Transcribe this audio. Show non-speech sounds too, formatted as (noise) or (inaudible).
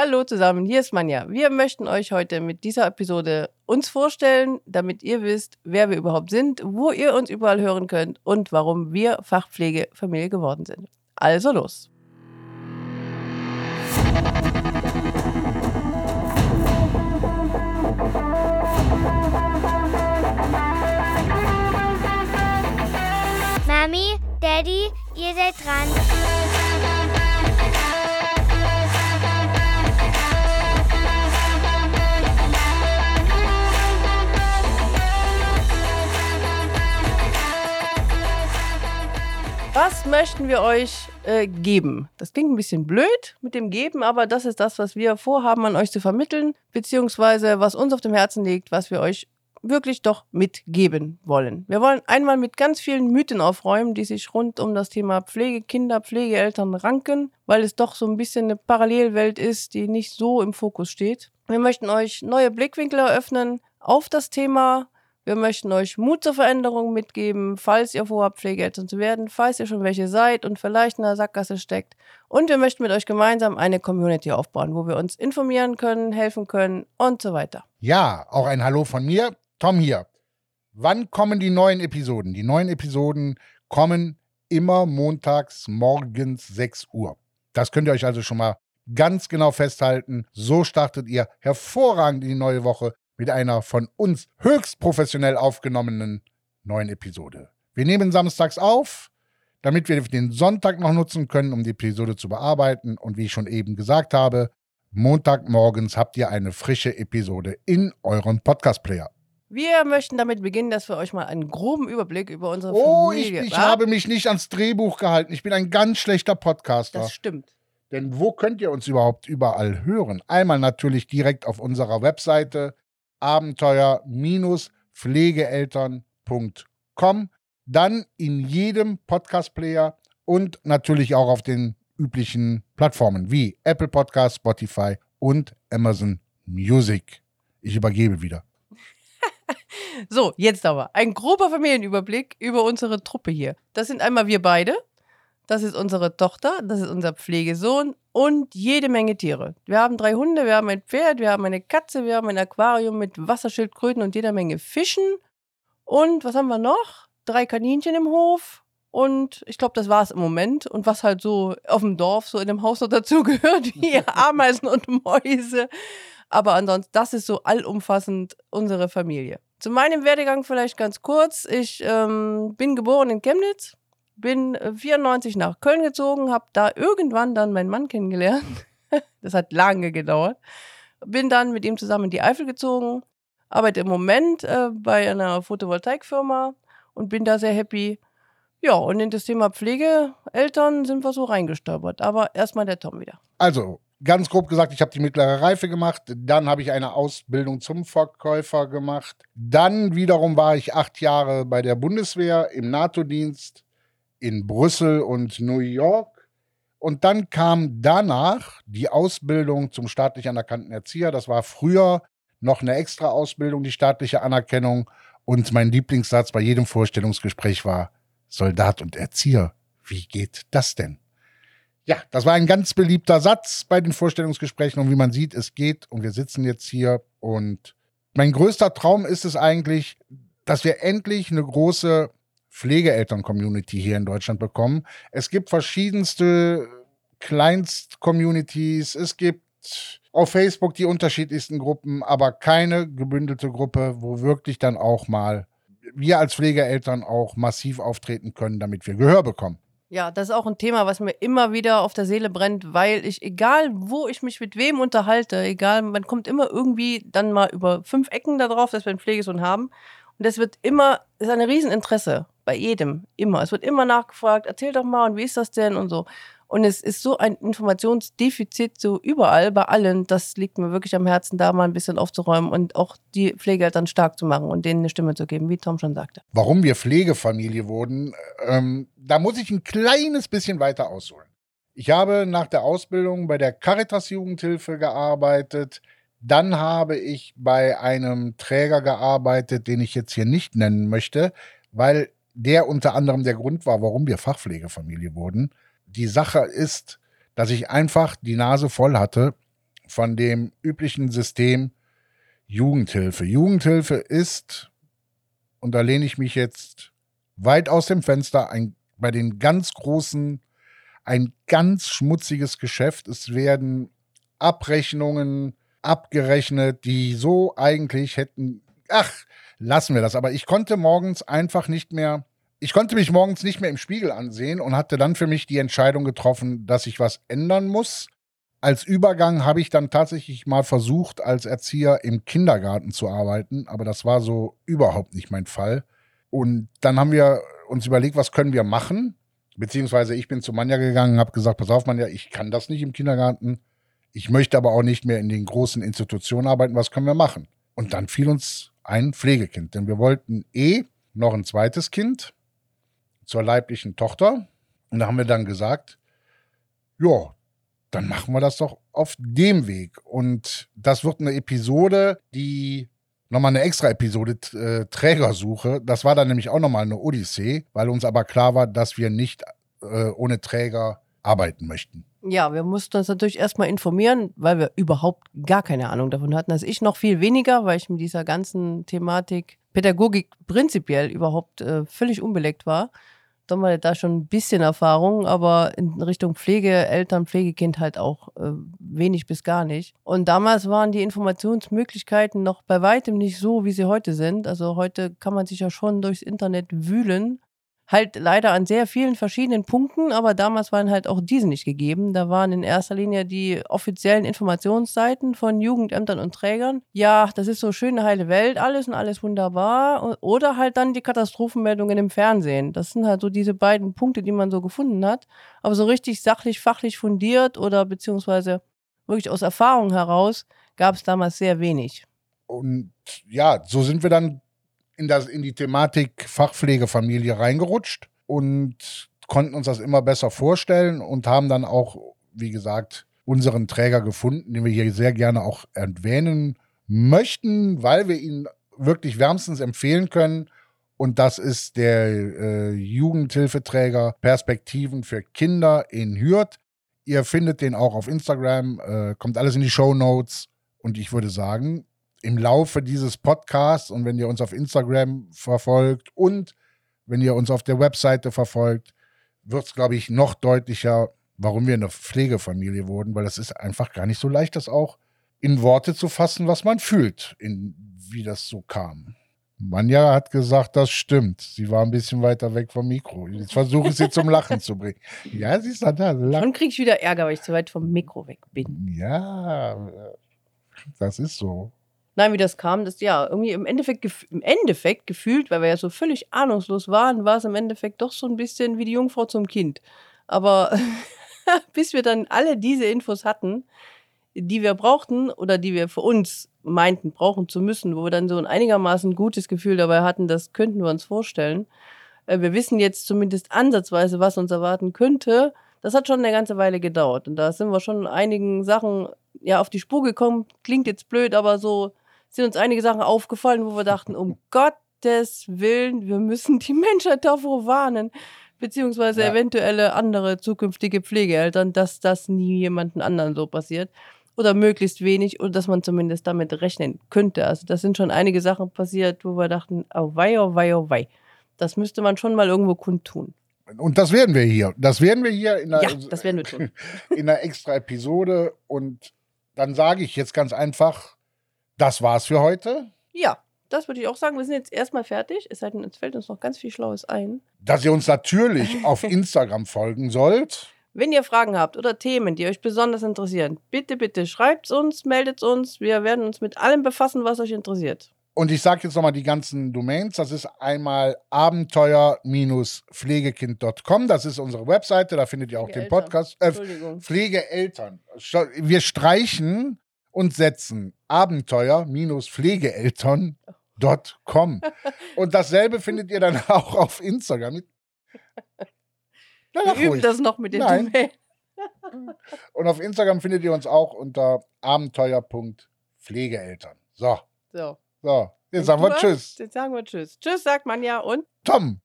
Hallo zusammen, hier ist Manja. Wir möchten euch heute mit dieser Episode uns vorstellen, damit ihr wisst, wer wir überhaupt sind, wo ihr uns überall hören könnt und warum wir Fachpflegefamilie geworden sind. Also los. Mami, Daddy, ihr seid dran. Was möchten wir euch äh, geben? Das klingt ein bisschen blöd mit dem Geben, aber das ist das, was wir vorhaben, an euch zu vermitteln, beziehungsweise was uns auf dem Herzen liegt, was wir euch wirklich doch mitgeben wollen. Wir wollen einmal mit ganz vielen Mythen aufräumen, die sich rund um das Thema Pflegekinder, Pflegeeltern ranken, weil es doch so ein bisschen eine Parallelwelt ist, die nicht so im Fokus steht. Wir möchten euch neue Blickwinkel eröffnen auf das Thema. Wir möchten euch Mut zur Veränderung mitgeben, falls ihr vorhabt, Pflegeeltern zu werden, falls ihr schon welche seid und vielleicht in der Sackgasse steckt. Und wir möchten mit euch gemeinsam eine Community aufbauen, wo wir uns informieren können, helfen können und so weiter. Ja, auch ein Hallo von mir, Tom hier. Wann kommen die neuen Episoden? Die neuen Episoden kommen immer montags morgens 6 Uhr. Das könnt ihr euch also schon mal ganz genau festhalten. So startet ihr hervorragend in die neue Woche mit einer von uns höchst professionell aufgenommenen neuen Episode. Wir nehmen samstags auf, damit wir den Sonntag noch nutzen können, um die Episode zu bearbeiten. Und wie ich schon eben gesagt habe, Montagmorgens habt ihr eine frische Episode in eurem Podcast-Player. Wir möchten damit beginnen, dass wir euch mal einen groben Überblick über unsere Oh, ich, Familie. ich Ah, habe mich nicht ans Drehbuch gehalten. Ich bin ein ganz schlechter Podcaster. Das stimmt. Denn wo könnt ihr uns überhaupt überall hören? Einmal natürlich direkt auf unserer Webseite abenteuer-pflegeeltern.com, dann in jedem Podcast-Player und natürlich auch auf den üblichen Plattformen wie Apple Podcast, Spotify und Amazon Music. Ich übergebe wieder. (laughs) So, jetzt aber ein grober Familienüberblick über unsere Truppe hier. Das sind einmal wir beide, das ist unsere Tochter, das ist unser Pflegesohn und jede Menge Tiere. Wir haben drei Hunde, wir haben ein Pferd, wir haben eine Katze, wir haben ein Aquarium mit Wasserschildkröten und jeder Menge Fischen. Und was haben wir noch? Drei Kaninchen im Hof. Und ich glaube, das war es im Moment. Und was halt so auf dem Dorf, so in dem Haus noch dazugehört, (laughs) wie (laughs) Ameisen und Mäuse. Aber ansonsten, das ist so allumfassend unsere Familie. Zu meinem Werdegang vielleicht ganz kurz. Ich ähm, bin geboren in Chemnitz, bin äh, 94 nach Köln gezogen, habe da irgendwann dann meinen Mann kennengelernt. (laughs) das hat lange gedauert. Bin dann mit ihm zusammen in die Eifel gezogen, arbeite im Moment äh, bei einer Photovoltaikfirma und bin da sehr happy. Ja, und in das Thema Pflegeeltern sind wir so reingestolpert. Aber erstmal der Tom wieder. Also, ganz grob gesagt, ich habe die mittlere Reife gemacht, dann habe ich eine Ausbildung zum Verkäufer gemacht. Dann wiederum war ich acht Jahre bei der Bundeswehr im NATO-Dienst in Brüssel und New York. Und dann kam danach die Ausbildung zum staatlich anerkannten Erzieher. Das war früher noch eine extra Ausbildung, die staatliche Anerkennung. Und mein Lieblingssatz bei jedem Vorstellungsgespräch war, Soldat und Erzieher, wie geht das denn? Ja, das war ein ganz beliebter Satz bei den Vorstellungsgesprächen und wie man sieht, es geht und wir sitzen jetzt hier und mein größter Traum ist es eigentlich, dass wir endlich eine große Pflegeeltern-Community hier in Deutschland bekommen. Es gibt verschiedenste Kleinst-Communities, es gibt auf Facebook die unterschiedlichsten Gruppen, aber keine gebündelte Gruppe, wo wirklich dann auch mal wir als Pflegeeltern auch massiv auftreten können, damit wir Gehör bekommen. Ja, das ist auch ein Thema, was mir immer wieder auf der Seele brennt, weil ich, egal wo ich mich mit wem unterhalte, egal, man kommt immer irgendwie dann mal über fünf Ecken da drauf, dass wir einen Pflegesohn haben. Und das wird immer, das ist ein Rieseninteresse bei jedem, immer. Es wird immer nachgefragt, erzähl doch mal und wie ist das denn und so. Und es ist so ein Informationsdefizit so überall, bei allen. Das liegt mir wirklich am Herzen, da mal ein bisschen aufzuräumen und auch die Pflegeeltern stark zu machen und denen eine Stimme zu geben, wie Tom schon sagte. warum wir Pflegefamilie wurden, ähm, da muss ich ein kleines bisschen weiter ausholen. Ich habe nach der Ausbildung bei der Caritas Jugendhilfe gearbeitet. Dann habe ich bei einem Träger gearbeitet, den ich jetzt hier nicht nennen möchte, weil der unter anderem der Grund war, warum wir Fachpflegefamilie wurden. Die Sache ist, dass ich einfach die Nase voll hatte von dem üblichen System Jugendhilfe. Jugendhilfe ist, und da lehne ich mich jetzt weit aus dem Fenster, ein, bei den ganz großen, ein ganz schmutziges Geschäft. Es werden Abrechnungen abgerechnet, die so eigentlich hätten, ach, lassen wir das. Aber ich konnte morgens einfach nicht mehr, ich konnte mich morgens nicht mehr im Spiegel ansehen und hatte dann für mich die Entscheidung getroffen, dass ich was ändern muss. Als Übergang habe ich dann tatsächlich mal versucht, als Erzieher im Kindergarten zu arbeiten, aber das war so überhaupt nicht mein Fall. Und dann haben wir uns überlegt, was können wir machen? Beziehungsweise ich bin zu Manja gegangen und habe gesagt, pass auf Manja, ich kann das nicht im Kindergarten. Ich möchte aber auch nicht mehr in den großen Institutionen arbeiten. Was können wir machen? Und dann fiel uns ein Pflegekind, denn wir wollten eh noch ein zweites Kind zur leiblichen Tochter. Und da haben wir dann gesagt, ja, dann machen wir das doch auf dem Weg. Und das wird eine Episode, die nochmal eine extra Episode äh, Trägersuche. Das war dann nämlich auch nochmal eine Odyssee, weil uns aber klar war, dass wir nicht äh, ohne Träger arbeiten möchten. Ja, wir mussten uns natürlich erstmal informieren, weil wir überhaupt gar keine Ahnung davon hatten. Also ich noch viel weniger, weil ich mit dieser ganzen Thematik Pädagogik prinzipiell überhaupt äh, völlig unbeleckt war. War da schon ein bisschen Erfahrung, aber in Richtung Pflege, Eltern, Pflegekind halt auch äh, wenig bis gar nicht. Und damals waren die Informationsmöglichkeiten noch bei weitem nicht so, wie sie heute sind. Also heute kann man sich ja schon durchs Internet wühlen halt leider an sehr vielen verschiedenen Punkten, aber damals waren halt auch diese nicht gegeben. Da waren in erster Linie die offiziellen Informationsseiten von Jugendämtern und Trägern. Ja, das ist so schöne heile Welt alles und alles wunderbar. Oder halt dann die Katastrophenmeldungen im Fernsehen. Das sind halt so diese beiden Punkte, die man so gefunden hat. Aber so richtig sachlich, fachlich fundiert oder beziehungsweise wirklich aus Erfahrung heraus gab es damals sehr wenig. Und ja, so sind wir dann in, das, in die Thematik Fachpflegefamilie reingerutscht und konnten uns das immer besser vorstellen und haben dann auch, wie gesagt, unseren Träger gefunden, den wir hier sehr gerne auch erwähnen möchten, weil wir ihn wirklich wärmstens empfehlen können. Und das ist der äh, Jugendhilfeträger Perspektiven für Kinder in Hürth. Ihr findet den auch auf Instagram, äh, kommt alles in die Show Notes. Und ich würde sagen, im Laufe dieses Podcasts und wenn ihr uns auf Instagram verfolgt und wenn ihr uns auf der Webseite verfolgt, wird es, glaube ich, noch deutlicher, warum wir eine Pflegefamilie wurden, weil es ist einfach gar nicht so leicht, das auch in Worte zu fassen, was man fühlt, in, wie das so kam. Manja hat gesagt, das stimmt. Sie war ein bisschen weiter weg vom Mikro. Jetzt versuche ich sie zum Lachen zu bringen. (laughs) Ja, sie ist da. Schon kriege ich wieder Ärger, weil ich zu weit vom Mikro weg bin. Ja, das ist so. Nein, wie das kam, das ja irgendwie im Endeffekt, im Endeffekt gefühlt, weil wir ja so völlig ahnungslos waren, war es im Endeffekt doch so ein bisschen wie die Jungfrau zum Kind. Aber (laughs) bis wir dann alle diese Infos hatten, die wir brauchten oder die wir für uns meinten, brauchen zu müssen, wo wir dann so ein einigermaßen gutes Gefühl dabei hatten, das könnten wir uns vorstellen. Äh, wir wissen jetzt zumindest ansatzweise, was uns erwarten könnte. Das hat schon eine ganze Weile gedauert. Und da sind wir schon einigen Sachen ja auf die Spur gekommen. Klingt jetzt blöd, aber so sind uns einige Sachen aufgefallen, wo wir dachten, um (laughs) Gottes Willen, wir müssen die Menschheit davor warnen, beziehungsweise ja. eventuelle andere zukünftige Pflegeeltern, dass das nie jemanden anderen so passiert oder möglichst wenig oder dass man zumindest damit rechnen könnte. Also das sind schon einige Sachen passiert, wo wir dachten, oh wei, oh wei, oh wei. Das müsste man schon mal irgendwo kundtun. Und das werden wir hier. Das werden wir hier in einer, ja, das werden wir tun. (laughs) in einer extra Episode. Und dann sage ich jetzt ganz einfach, das war's für heute. Ja, das würde ich auch sagen. Wir sind jetzt erstmal fertig. Es sei denn, es fällt uns noch ganz viel Schlaues ein. Dass ihr uns natürlich (laughs) auf Instagram folgen sollt. Wenn ihr Fragen habt oder Themen, die euch besonders interessieren, bitte, bitte schreibt uns, meldet uns. Wir werden uns mit allem befassen, was euch interessiert. Und ich sage jetzt nochmal die ganzen Domains. Das ist einmal abenteuer-pflegekind.com. Das ist unsere Webseite. Da findet ihr auch den Podcast. Äh, Pflegeeltern. Wir streichen und setzen abenteuer-pflegeeltern.com. (laughs) Und dasselbe findet ihr dann auch auf Instagram. Wir üben das noch mit den Nein. (laughs) Und auf Instagram findet ihr uns auch unter abenteuer.pflegeeltern. So. So. So. Jetzt sagen wir Tschüss. Jetzt sagen wir Tschüss. Tschüss, sagt man ja und Tom.